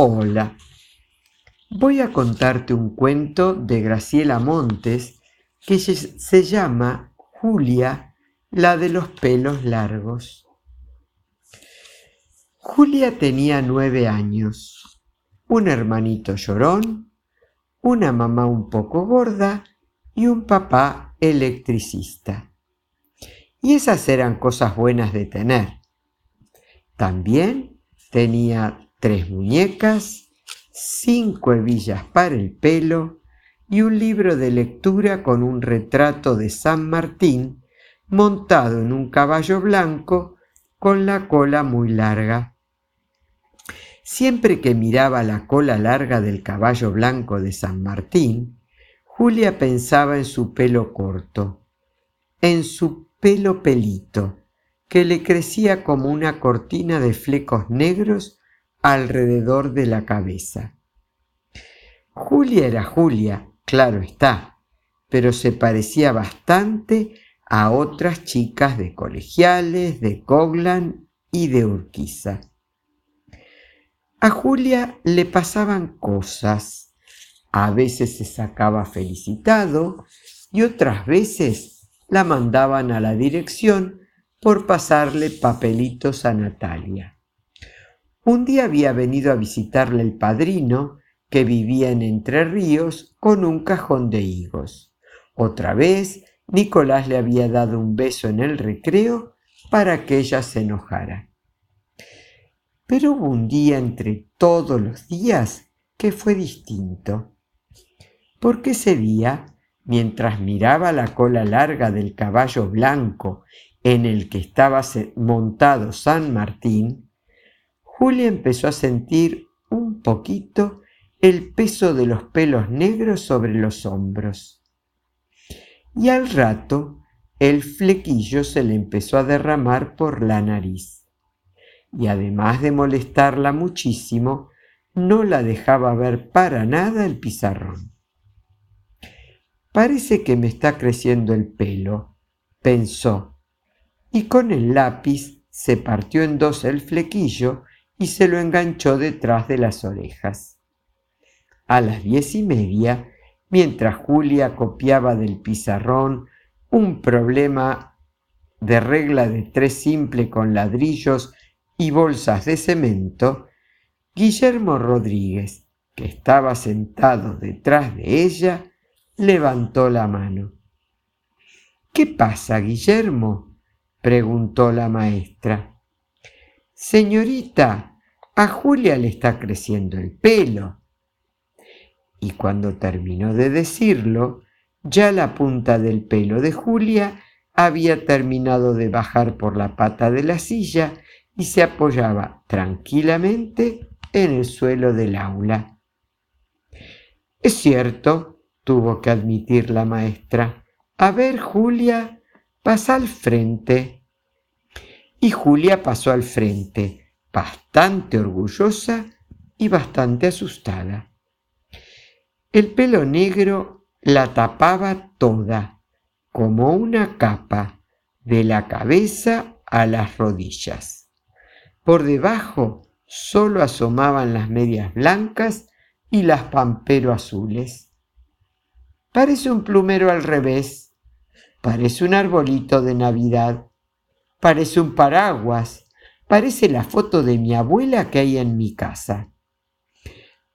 Hola. Voy a contarte un cuento de Graciela Montes que se llama Julia, la de los pelos largos. Julia tenía nueve años, un hermanito llorón, una mamá un poco gorda y un papá electricista. Y esas eran cosas buenas de tener. También tenía tres muñecas, cinco hebillas para el pelo y un libro de lectura con un retrato de San Martín montado en un caballo blanco con la cola muy larga. Siempre que miraba la cola larga del caballo blanco de San Martín, Julia pensaba en su pelo corto, en su pelo pelito, que le crecía como una cortina de flecos negros alrededor de la cabeza. Julia era Julia, claro está, pero se parecía bastante a otras chicas de colegiales, de Coglan y de Urquiza. A Julia le pasaban cosas. A veces se sacaba felicitado y otras veces la mandaban a la dirección por pasarle papelitos a Natalia. Un día había venido a visitarle el padrino, que vivía en Entre Ríos, con un cajón de higos. Otra vez, Nicolás le había dado un beso en el recreo para que ella se enojara. Pero hubo un día entre todos los días que fue distinto. Porque ese día, mientras miraba la cola larga del caballo blanco en el que estaba montado San Martín, Julia empezó a sentir un poquito el peso de los pelos negros sobre los hombros. Y al rato el flequillo se le empezó a derramar por la nariz. Y además de molestarla muchísimo, no la dejaba ver para nada el pizarrón. Parece que me está creciendo el pelo, pensó, y con el lápiz se partió en dos el flequillo y se lo enganchó detrás de las orejas. A las diez y media, mientras Julia copiaba del pizarrón un problema de regla de tres simple con ladrillos y bolsas de cemento, Guillermo Rodríguez, que estaba sentado detrás de ella, levantó la mano. ¿Qué pasa, Guillermo? preguntó la maestra. Señorita, a Julia le está creciendo el pelo. Y cuando terminó de decirlo, ya la punta del pelo de Julia había terminado de bajar por la pata de la silla y se apoyaba tranquilamente en el suelo del aula. Es cierto, tuvo que admitir la maestra. A ver, Julia, pasa al frente y Julia pasó al frente, bastante orgullosa y bastante asustada. El pelo negro la tapaba toda, como una capa, de la cabeza a las rodillas. Por debajo solo asomaban las medias blancas y las pampero azules. Parece un plumero al revés, parece un arbolito de Navidad, Parece un paraguas. Parece la foto de mi abuela que hay en mi casa.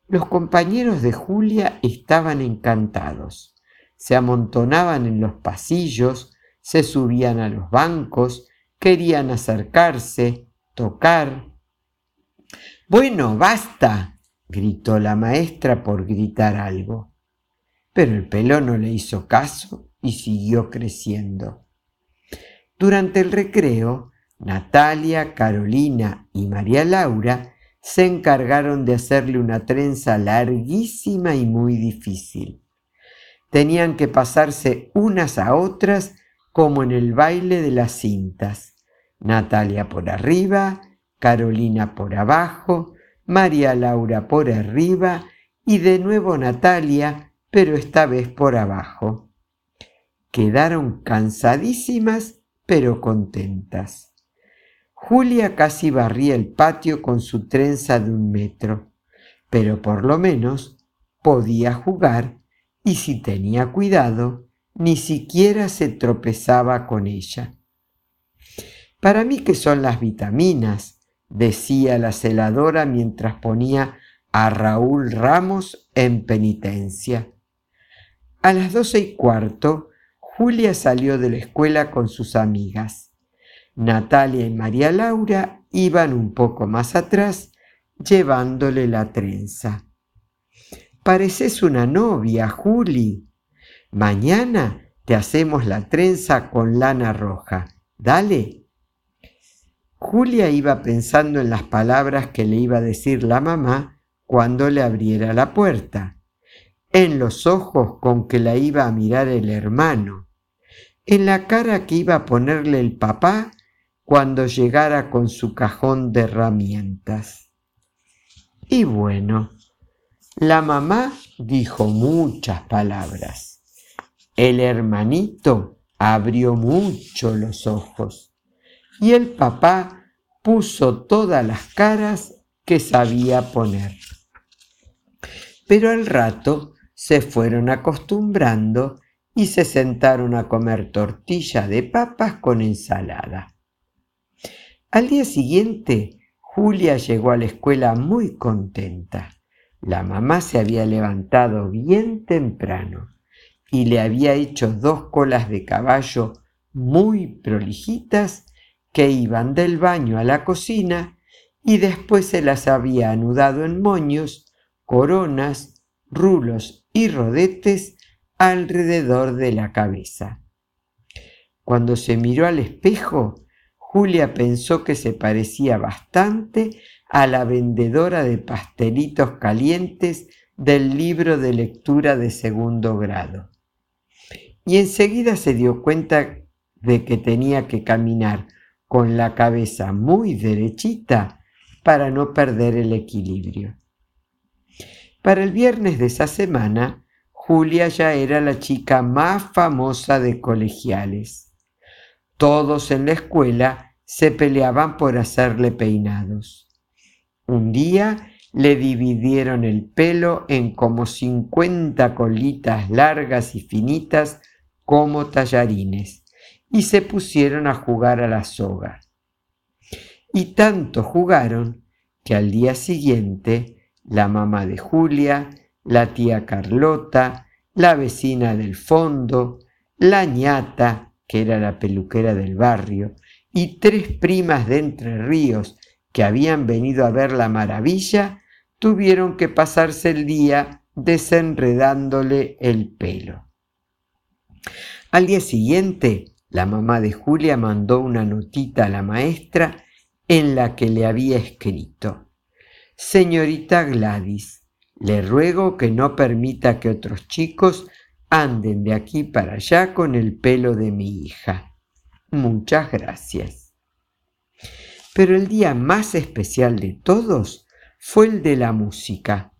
Los compañeros de Julia estaban encantados. Se amontonaban en los pasillos, se subían a los bancos, querían acercarse, tocar. Bueno, basta, gritó la maestra por gritar algo. Pero el pelo no le hizo caso y siguió creciendo. Durante el recreo, Natalia, Carolina y María Laura se encargaron de hacerle una trenza larguísima y muy difícil. Tenían que pasarse unas a otras como en el baile de las cintas. Natalia por arriba, Carolina por abajo, María Laura por arriba y de nuevo Natalia, pero esta vez por abajo. Quedaron cansadísimas pero contentas. Julia casi barría el patio con su trenza de un metro. pero por lo menos podía jugar y si tenía cuidado, ni siquiera se tropezaba con ella. Para mí que son las vitaminas, decía la celadora mientras ponía a Raúl Ramos en penitencia. A las doce y cuarto, Julia salió de la escuela con sus amigas. Natalia y María Laura iban un poco más atrás, llevándole la trenza. Pareces una novia, Juli. Mañana te hacemos la trenza con lana roja. Dale. Julia iba pensando en las palabras que le iba a decir la mamá cuando le abriera la puerta, en los ojos con que la iba a mirar el hermano, en la cara que iba a ponerle el papá cuando llegara con su cajón de herramientas. Y bueno, la mamá dijo muchas palabras. El hermanito abrió mucho los ojos y el papá puso todas las caras que sabía poner. Pero al rato se fueron acostumbrando y se sentaron a comer tortilla de papas con ensalada. Al día siguiente, Julia llegó a la escuela muy contenta. La mamá se había levantado bien temprano y le había hecho dos colas de caballo muy prolijitas que iban del baño a la cocina y después se las había anudado en moños, coronas, rulos y rodetes alrededor de la cabeza. Cuando se miró al espejo, Julia pensó que se parecía bastante a la vendedora de pastelitos calientes del libro de lectura de segundo grado. Y enseguida se dio cuenta de que tenía que caminar con la cabeza muy derechita para no perder el equilibrio. Para el viernes de esa semana, Julia ya era la chica más famosa de colegiales. Todos en la escuela se peleaban por hacerle peinados. Un día le dividieron el pelo en como cincuenta colitas largas y finitas como tallarines y se pusieron a jugar a la soga. Y tanto jugaron que al día siguiente la mamá de Julia, la tía Carlota, la vecina del fondo, la ñata, que era la peluquera del barrio, y tres primas de Entre Ríos que habían venido a ver la maravilla, tuvieron que pasarse el día desenredándole el pelo. Al día siguiente, la mamá de Julia mandó una notita a la maestra en la que le había escrito, Señorita Gladys, le ruego que no permita que otros chicos anden de aquí para allá con el pelo de mi hija. Muchas gracias. Pero el día más especial de todos fue el de la música,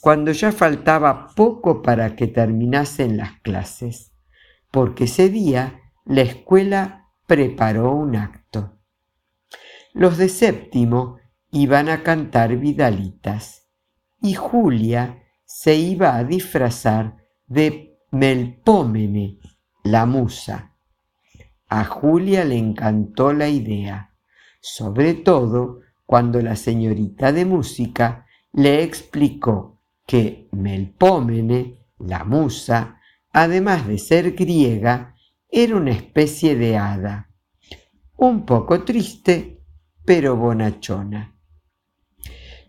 cuando ya faltaba poco para que terminasen las clases, porque ese día la escuela preparó un acto. Los de séptimo iban a cantar vidalitas y Julia se iba a disfrazar de Melpómene, la musa. A Julia le encantó la idea, sobre todo cuando la señorita de música le explicó que Melpómene, la musa, además de ser griega, era una especie de hada, un poco triste, pero bonachona.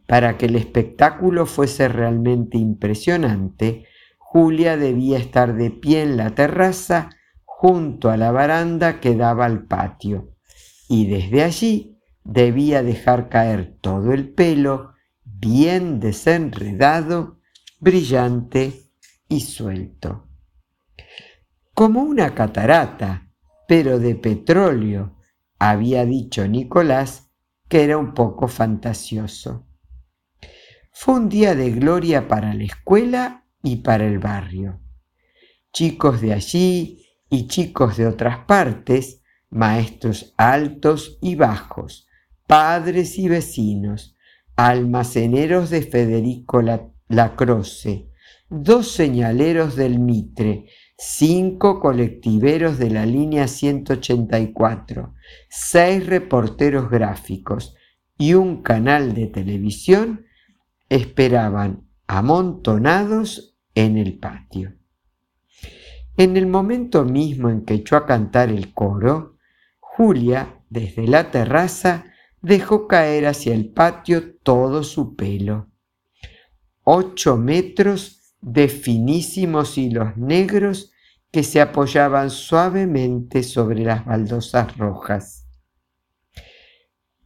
Para que el espectáculo fuese realmente impresionante, Julia debía estar de pie en la terraza junto a la baranda que daba al patio, y desde allí debía dejar caer todo el pelo bien desenredado, brillante y suelto como una catarata, pero de petróleo, había dicho Nicolás que era un poco fantasioso. Fue un día de gloria para la escuela y para el barrio. Chicos de allí y chicos de otras partes, maestros altos y bajos, padres y vecinos, almaceneros de Federico Lacroce, dos señaleros del Mitre, cinco colectiveros de la línea 184, seis reporteros gráficos y un canal de televisión esperaban amontonados en el patio. En el momento mismo en que echó a cantar el coro, Julia, desde la terraza, dejó caer hacia el patio todo su pelo. Ocho metros de finísimos hilos negros que se apoyaban suavemente sobre las baldosas rojas.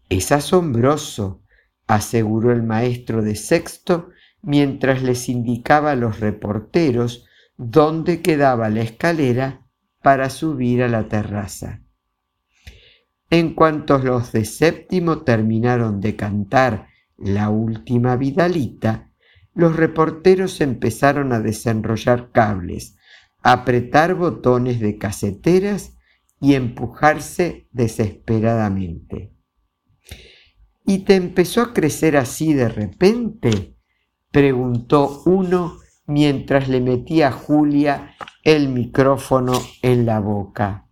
Es asombroso, aseguró el maestro de sexto mientras les indicaba a los reporteros dónde quedaba la escalera para subir a la terraza. En cuanto los de séptimo terminaron de cantar la última vidalita, los reporteros empezaron a desenrollar cables, apretar botones de caseteras y empujarse desesperadamente. ¿Y te empezó a crecer así de repente? Preguntó uno mientras le metía a Julia el micrófono en la boca.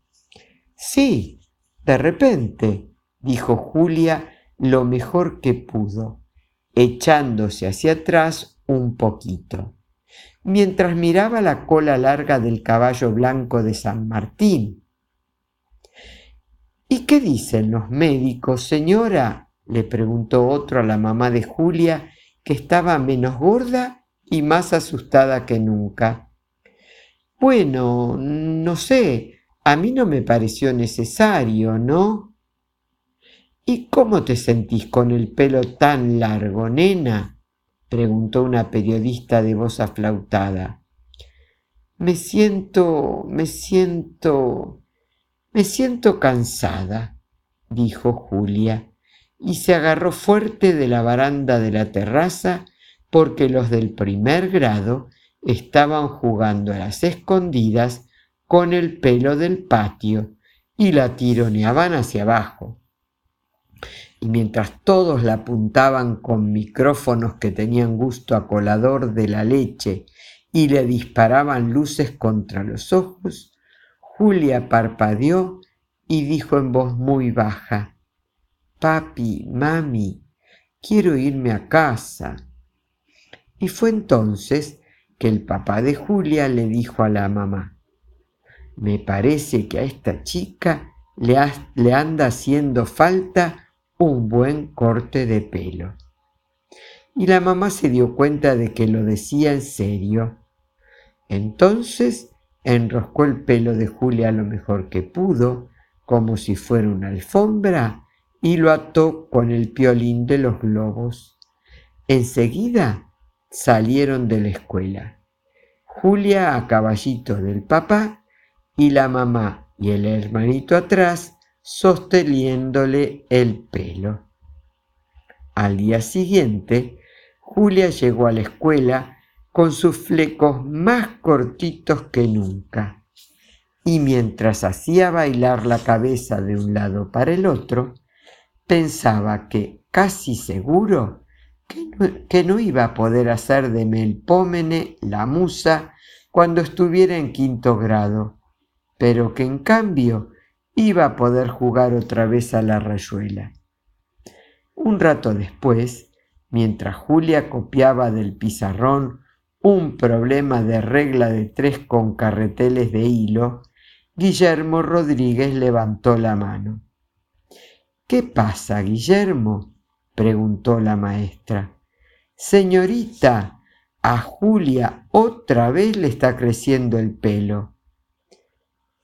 Sí, de repente, dijo Julia lo mejor que pudo, echándose hacia atrás un poquito, mientras miraba la cola larga del caballo blanco de San Martín. ¿Y qué dicen los médicos, señora? le preguntó otro a la mamá de Julia, que estaba menos gorda y más asustada que nunca. Bueno, no sé, a mí no me pareció necesario, ¿no? ¿Y cómo te sentís con el pelo tan largo, nena? preguntó una periodista de voz aflautada. Me siento, me siento, me siento cansada, dijo Julia, y se agarró fuerte de la baranda de la terraza porque los del primer grado estaban jugando a las escondidas con el pelo del patio y la tironeaban hacia abajo. Y mientras todos la apuntaban con micrófonos que tenían gusto a colador de la leche y le disparaban luces contra los ojos, Julia parpadeó y dijo en voz muy baja, Papi, mami, quiero irme a casa. Y fue entonces que el papá de Julia le dijo a la mamá, me parece que a esta chica le, le anda haciendo falta un buen corte de pelo. Y la mamá se dio cuenta de que lo decía en serio. Entonces enroscó el pelo de Julia lo mejor que pudo, como si fuera una alfombra, y lo ató con el piolín de los globos. Enseguida salieron de la escuela. Julia a caballito del papá y la mamá y el hermanito atrás sosteniéndole el pelo. Al día siguiente, Julia llegó a la escuela con sus flecos más cortitos que nunca. Y mientras hacía bailar la cabeza de un lado para el otro, pensaba que casi seguro que no, iba a poder hacer de Melpómene la musa cuando estuviera en quinto grado, pero que en cambio iba a poder jugar otra vez a la rayuela. Un rato después, mientras Julia copiaba del pizarrón un problema de regla de tres con carreteles de hilo, Guillermo Rodríguez levantó la mano. ¿Qué pasa, Guillermo? preguntó la maestra. Señorita, a Julia otra vez le está creciendo el pelo.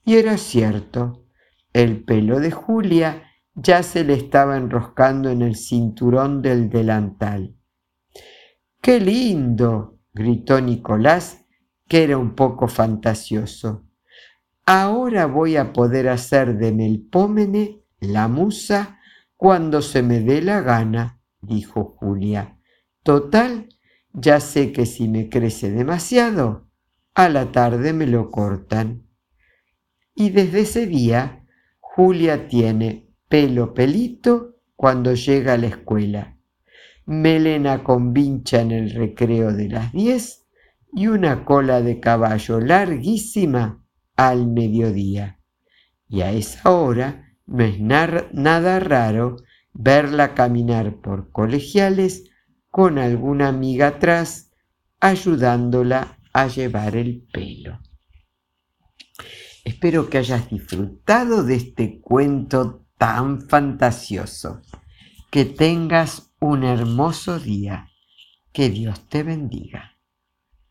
Y era cierto, el pelo de Julia ya se le estaba enroscando en el cinturón del delantal. ¡Qué lindo! gritó Nicolás, que era un poco fantasioso. Ahora voy a poder hacer de Melpómene la musa cuando se me dé la gana, dijo Julia. Total, ya sé que si me crece demasiado, a la tarde me lo cortan. Y desde ese día, Julia tiene pelo pelito cuando llega a la escuela. melena con vincha en el recreo de las diez y una cola de caballo larguísima al mediodía. Y a esa hora no es nada raro verla caminar por colegiales con alguna amiga atrás ayudándola a llevar el pelo. Espero que hayas disfrutado de este cuento tan fantasioso. Que tengas un hermoso día. Que Dios te bendiga.